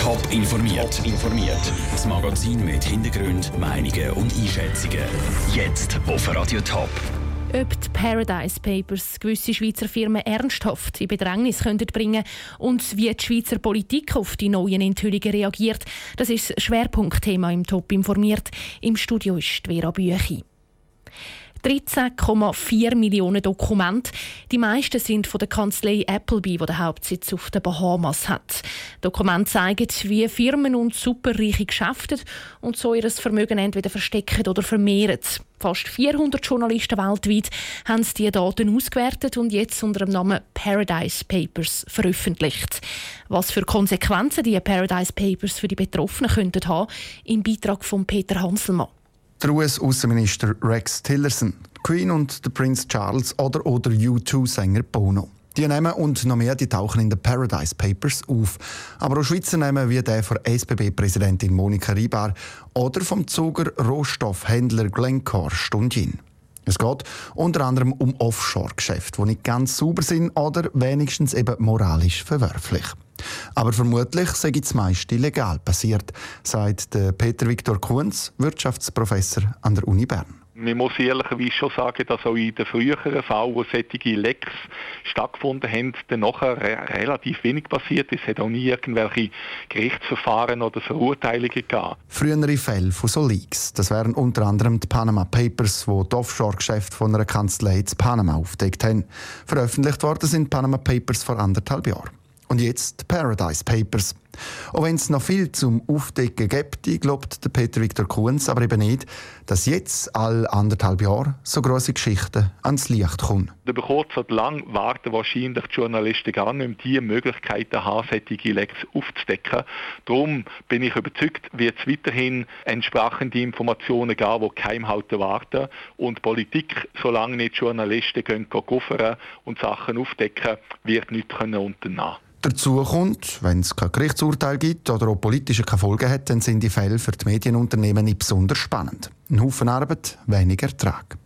Top informiert. informiert. Das Magazin mit Hintergrund, Meinungen und Einschätzungen. Jetzt auf Radio Top. Ob die Paradise Papers gewisse Schweizer Firmen ernsthaft in Bedrängnis könnten bringen und wie die Schweizer Politik auf die neuen Enthüllungen reagiert, das ist das Schwerpunktthema im Top informiert. Im Studio ist Vera Büchi. 13,4 Millionen Dokumente. Die meisten sind von der Kanzlei Appleby, die den Hauptsitz auf den Bahamas hat. Dokumente zeigen, wie Firmen und Superreiche geschäften und so ihr Vermögen entweder verstecken oder vermehren. Fast 400 Journalisten weltweit haben diese Daten ausgewertet und jetzt unter dem Namen Paradise Papers veröffentlicht. Was für Konsequenzen die Paradise Papers für die Betroffenen könnten haben, im Beitrag von Peter Hanselmann. Der US-Außenminister Rex Tillerson, Queen und der Prince Charles oder, oder U2-Sänger Bono. Die Namen und noch mehr die tauchen in den Paradise Papers auf. Aber auch Schweizer Namen wie der von SBB-Präsidentin Monika Ribar oder vom Zuger Rohstoffhändler Glencore Stundin. Es geht unter anderem um Offshore-Geschäfte, die nicht ganz sauber sind oder wenigstens eben moralisch verwerflich. Aber vermutlich sei das meiste legal passiert, sagt Peter Viktor Kunz, Wirtschaftsprofessor an der Uni Bern. Man muss ehrlicherweise schon sagen, dass auch in den früheren Fällen, wo solche Lecks stattgefunden haben, dann nachher re relativ wenig passiert ist. Es hat auch nie irgendwelche Gerichtsverfahren oder Verurteilungen gegeben. Frühere Fälle von so Leaks, das wären unter anderem die Panama Papers, wo die Offshore-Geschäfte von einer Kanzlei in Panama aufdeckt haben. Veröffentlicht worden sind Panama Papers vor anderthalb Jahren. Und jetzt Paradise Papers. Auch wenn es noch viel zum Aufdecken gibt, glaubt der Peter Viktor Kunz aber eben nicht, dass jetzt alle anderthalb Jahre so große Geschichten ans Licht kommen. Über kurz oder lang warten wahrscheinlich die Journalisten gar nicht mehr die Möglichkeiten haben, solche Lecks aufzudecken. Darum bin ich überzeugt, wird es weiterhin entsprechende Informationen geben, die geheim halten warten. Und Politik, solange nicht Journalisten gehen, gehen und Sachen aufdecken, wird nichts unternehmen können. Dazu kommt, wenn es kein Gerichtsurteil gibt oder auch politische Folgen hat, dann sind die Fälle für die Medienunternehmen nicht besonders spannend. Ein Haufen Arbeit, weniger Ertrag.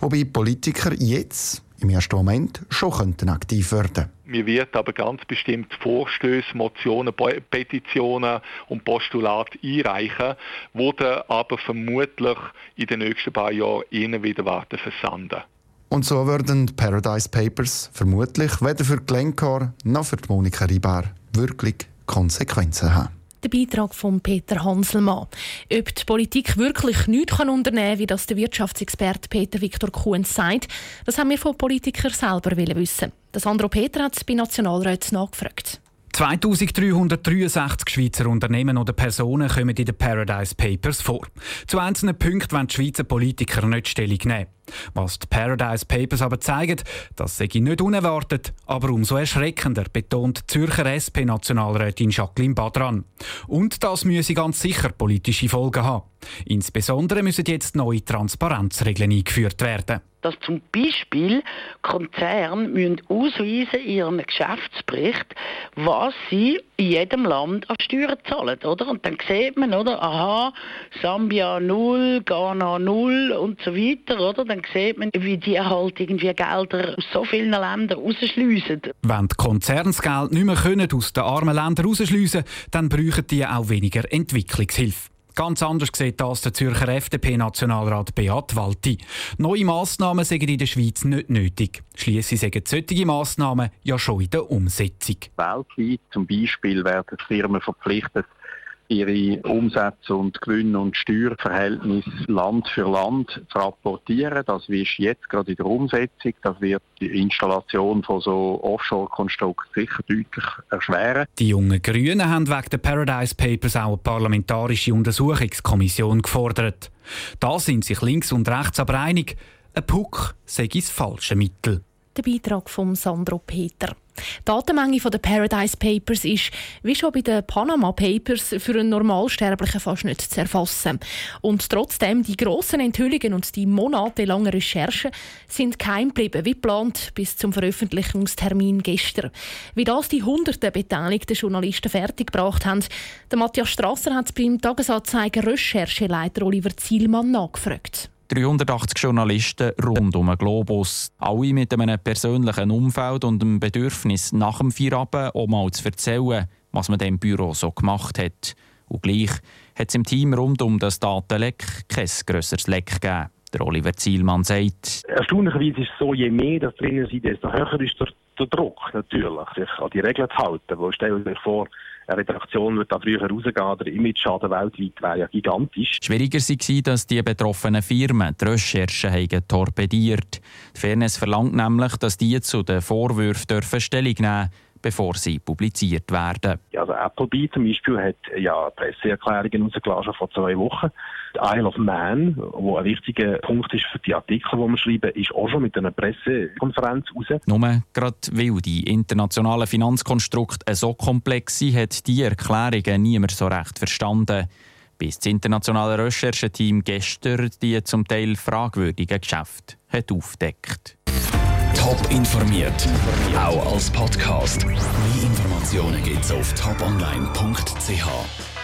Wobei Politiker jetzt im ersten Moment schon könnten aktiv werden Wir werden aber ganz bestimmt Vorstöße, Motionen, Petitionen und Postulate einreichen, die dann aber vermutlich in den nächsten paar Jahren ihnen wieder warten versanden. Und so würden Paradise Papers vermutlich weder für Glencore noch für Monika Ribar wirklich Konsequenzen haben. Der Beitrag von Peter Hanselmann. Ob die Politik wirklich nichts unternehmen kann, wie das der Wirtschaftsexperte Peter Viktor Kuhn sagt, das haben wir von Politikern selber wissen. Das Sandro Peter hat es bei Nationalräten nachgefragt. 2363 Schweizer Unternehmen oder Personen kommen in den Paradise Papers vor. Zu einzelnen Punkten wollen die Schweizer Politiker nicht Stellung nehmen. Was die Paradise Papers aber zeigen, das sei nicht unerwartet, aber umso erschreckender, betont Zürcher SP-Nationalrätin Jacqueline Badran. Und das müsse ganz sicher politische Folgen haben. Insbesondere müssen jetzt neue Transparenzregeln eingeführt werden dass zum Beispiel Konzerne müssen ausweisen in ihrem Geschäftsbericht, was sie in jedem Land an Steuern zahlen, oder? Und dann sieht man, oder? Aha, Sambia 0, Ghana 0 und so weiter, oder? Dann sieht man, wie die halt irgendwie Gelder aus so vielen Ländern rausschliessen. Wenn die Konzerne das Geld nicht mehr können, aus den armen Ländern rausschliessen dann brauchen die auch weniger Entwicklungshilfe. Ganz anders sieht das der Zürcher FDP-Nationalrat Beat Walti. Neue Massnahmen sind in der Schweiz nicht nötig. Schliesslich sind solche Massnahmen ja schon in der Umsetzung. Weltweit zum Beispiel werden Firmen verpflichtet, ihre Umsätze und Gewinne und Steuerverhältnisse Land für Land zu rapportieren. Das ist jetzt gerade in der Umsetzung. Das wird die Installation von so Offshore-Konstrukten sicher deutlich erschweren. Die jungen Grünen haben wegen der Paradise Papers auch eine parlamentarische Untersuchungskommission gefordert. Da sind sich links und rechts aber einig, ein Puck sei das falsche Mittel. Der Beitrag von Sandro Peter. Die Datenmenge der Paradise Papers ist, wie schon bei den Panama Papers, für einen Normalsterblichen fast nicht zu erfassen. Und trotzdem, die grossen Enthüllungen und die monatelangen Recherchen sind geheim geblieben, wie geplant, bis zum Veröffentlichungstermin gestern. Wie das die hunderten beteiligten Journalisten fertiggebracht haben, der Matthias Strasser hat beim Tagesanzeiger Rechercheleiter Oliver Zielmann nachgefragt. 380 Journalisten rund um den Globus. Alle mit einem persönlichen Umfeld und dem Bedürfnis, nach dem Feierabend auch mal zu erzählen, was man dem Büro so gemacht hat. Und gleich hat es im Team rund um das Datenleck kein grösseres Leck gegeben. Der Oliver Zielmann sagt. Erstaunlicherweise ist es so, je mehr das drin sind, desto höher ist der, der Druck natürlich, sich an die Regeln zu halten. Stellen Sie sich vor, eine Redaktion würde da früher rausgehen, der Image-Schaden weltweit wäre ja gigantisch. Schwieriger war, dass die betroffenen Firmen die Recherchen haben torpediert. Die Fairness verlangt nämlich, dass die zu den Vorwürfen dürfen Stellung nehmen dürfen bevor sie publiziert werden. Also Appleby zum Beispiel hat ja Presseerklärungen rausgelassen vor zwei Wochen. Die Isle of Man, wo ein wichtiger Punkt ist für die Artikel, die wir schreiben, ist auch schon mit einer Pressekonferenz raus. Nur gerade weil die internationalen Finanzkonstrukte so komplex sind, hat die Erklärungen niemand so recht verstanden bis das internationale Rechercheteam gestern die zum Teil fragwürdigen Geschäfte hat aufdeckt. Top informiert, auch als Podcast. Mehr Informationen gibt's auf toponline.ch.